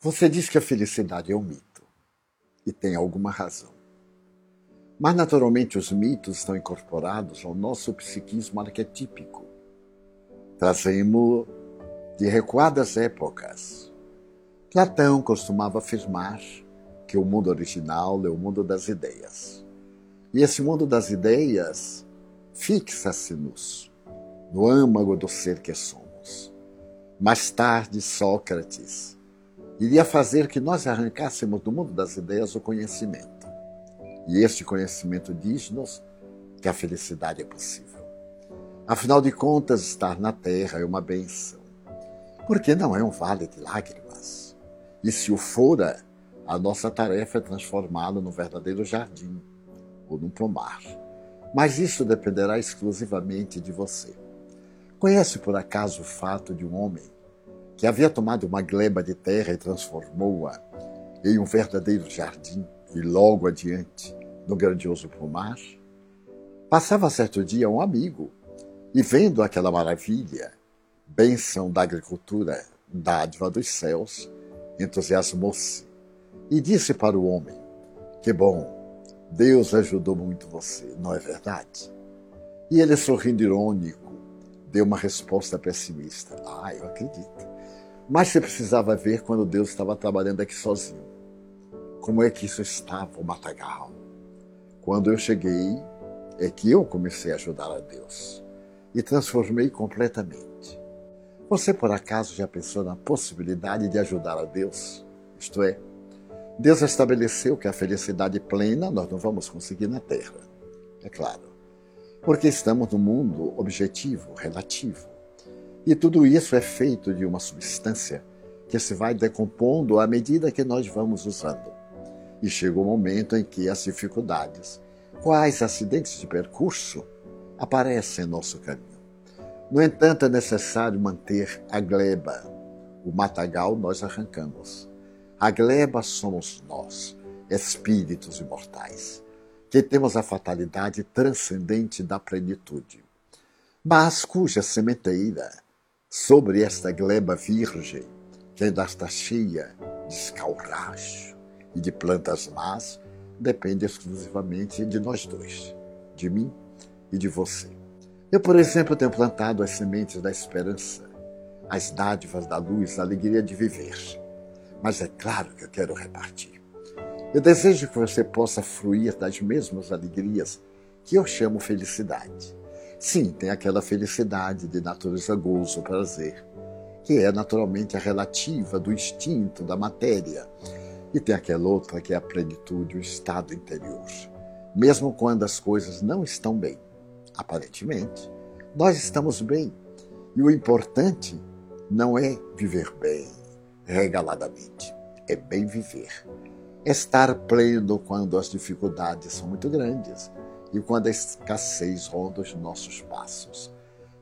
Você diz que a felicidade é um mito. E tem alguma razão. Mas, naturalmente, os mitos estão incorporados ao nosso psiquismo arquetípico. Trazemos de recuadas épocas. Platão costumava afirmar que o mundo original é o mundo das ideias. E esse mundo das ideias fixa-se-nos no âmago do ser que somos. Mais tarde, Sócrates iria fazer que nós arrancássemos do mundo das ideias o conhecimento. E este conhecimento diz-nos que a felicidade é possível. Afinal de contas, estar na terra é uma benção, porque não é um vale de lágrimas. E se o fora, a nossa tarefa é transformá-lo num verdadeiro jardim ou num pomar. Mas isso dependerá exclusivamente de você. Conhece por acaso o fato de um homem que havia tomado uma gleba de terra e transformou-a em um verdadeiro jardim e logo adiante no grandioso pomar? Passava certo dia um amigo e vendo aquela maravilha, bênção da agricultura, dádiva dos céus, entusiasmou-se e disse para o homem: Que bom, Deus ajudou muito você, não é verdade? E ele, sorrindo irônico, deu uma resposta pessimista: Ah, eu acredito. Mas você precisava ver quando Deus estava trabalhando aqui sozinho. Como é que isso estava, o matagal? Quando eu cheguei, é que eu comecei a ajudar a Deus e transformei completamente. Você por acaso já pensou na possibilidade de ajudar a Deus? Isto é, Deus estabeleceu que a felicidade plena nós não vamos conseguir na Terra. É claro. Porque estamos no mundo objetivo, relativo. E tudo isso é feito de uma substância que se vai decompondo à medida que nós vamos usando. E chega o momento em que as dificuldades, quais acidentes de percurso, aparecem em nosso caminho. No entanto, é necessário manter a gleba. O matagal nós arrancamos. A gleba somos nós, espíritos imortais, que temos a fatalidade transcendente da plenitude, mas cuja sementeira sobre esta gleba virgem, está cheia de escalracho e de plantas más, depende exclusivamente de nós dois, de mim e de você. Eu, por exemplo, tenho plantado as sementes da esperança, as dádivas da luz, a alegria de viver. Mas é claro que eu quero repartir. Eu desejo que você possa fruir das mesmas alegrias que eu chamo felicidade. Sim, tem aquela felicidade de natureza gozo, prazer, que é naturalmente a relativa do instinto, da matéria. E tem aquela outra que é a plenitude, o estado interior. Mesmo quando as coisas não estão bem, aparentemente, nós estamos bem. E o importante não é viver bem, regaladamente, é bem viver. Estar pleno quando as dificuldades são muito grandes e quando a escassez ronda os nossos passos.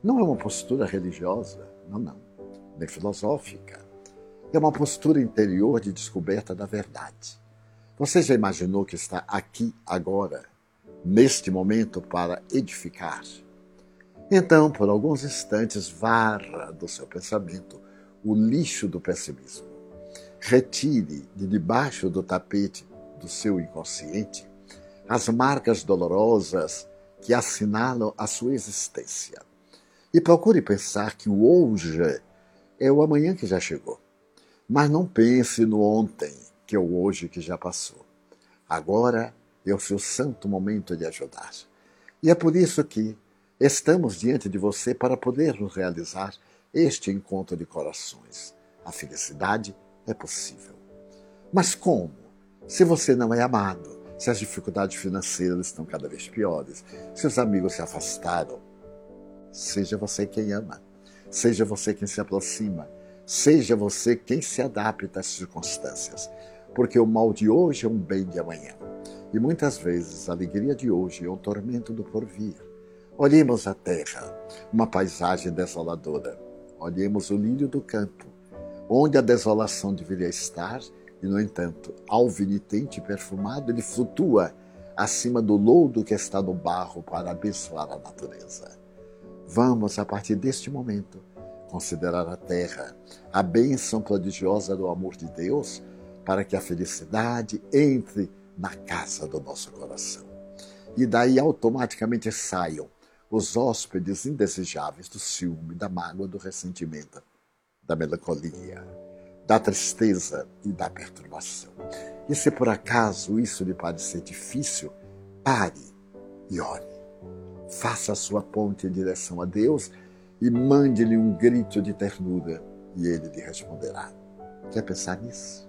Não é uma postura religiosa, não, não, nem filosófica. É uma postura interior de descoberta da verdade. Você já imaginou que está aqui agora, neste momento, para edificar? Então, por alguns instantes, varra do seu pensamento o lixo do pessimismo. Retire de debaixo do tapete do seu inconsciente as marcas dolorosas que assinalam a sua existência. E procure pensar que o hoje é o amanhã que já chegou. Mas não pense no ontem, que é o hoje que já passou. Agora é o seu santo momento de ajudar. E é por isso que estamos diante de você para podermos realizar este encontro de corações. A felicidade é possível. Mas como? Se você não é amado, se as dificuldades financeiras estão cada vez piores, se os amigos se afastaram, seja você quem ama, seja você quem se aproxima, seja você quem se adapta às circunstâncias, porque o mal de hoje é um bem de amanhã. E muitas vezes a alegria de hoje é o tormento do porvir. Olhemos a terra, uma paisagem desoladora. Olhemos o lírio do campo, onde a desolação deveria estar e, no entanto, alvinitente e perfumado, ele flutua acima do lodo que está no barro para abençoar a natureza. Vamos, a partir deste momento, considerar a terra a bênção prodigiosa do amor de Deus para que a felicidade entre na casa do nosso coração. E daí automaticamente saiam os hóspedes indesejáveis do ciúme, da mágoa, do ressentimento, da melancolia, da tristeza e da perturbação. E se por acaso isso lhe parecer difícil, pare e ore. Faça a sua ponte em direção a Deus e mande-lhe um grito de ternura e ele lhe responderá. Quer pensar nisso?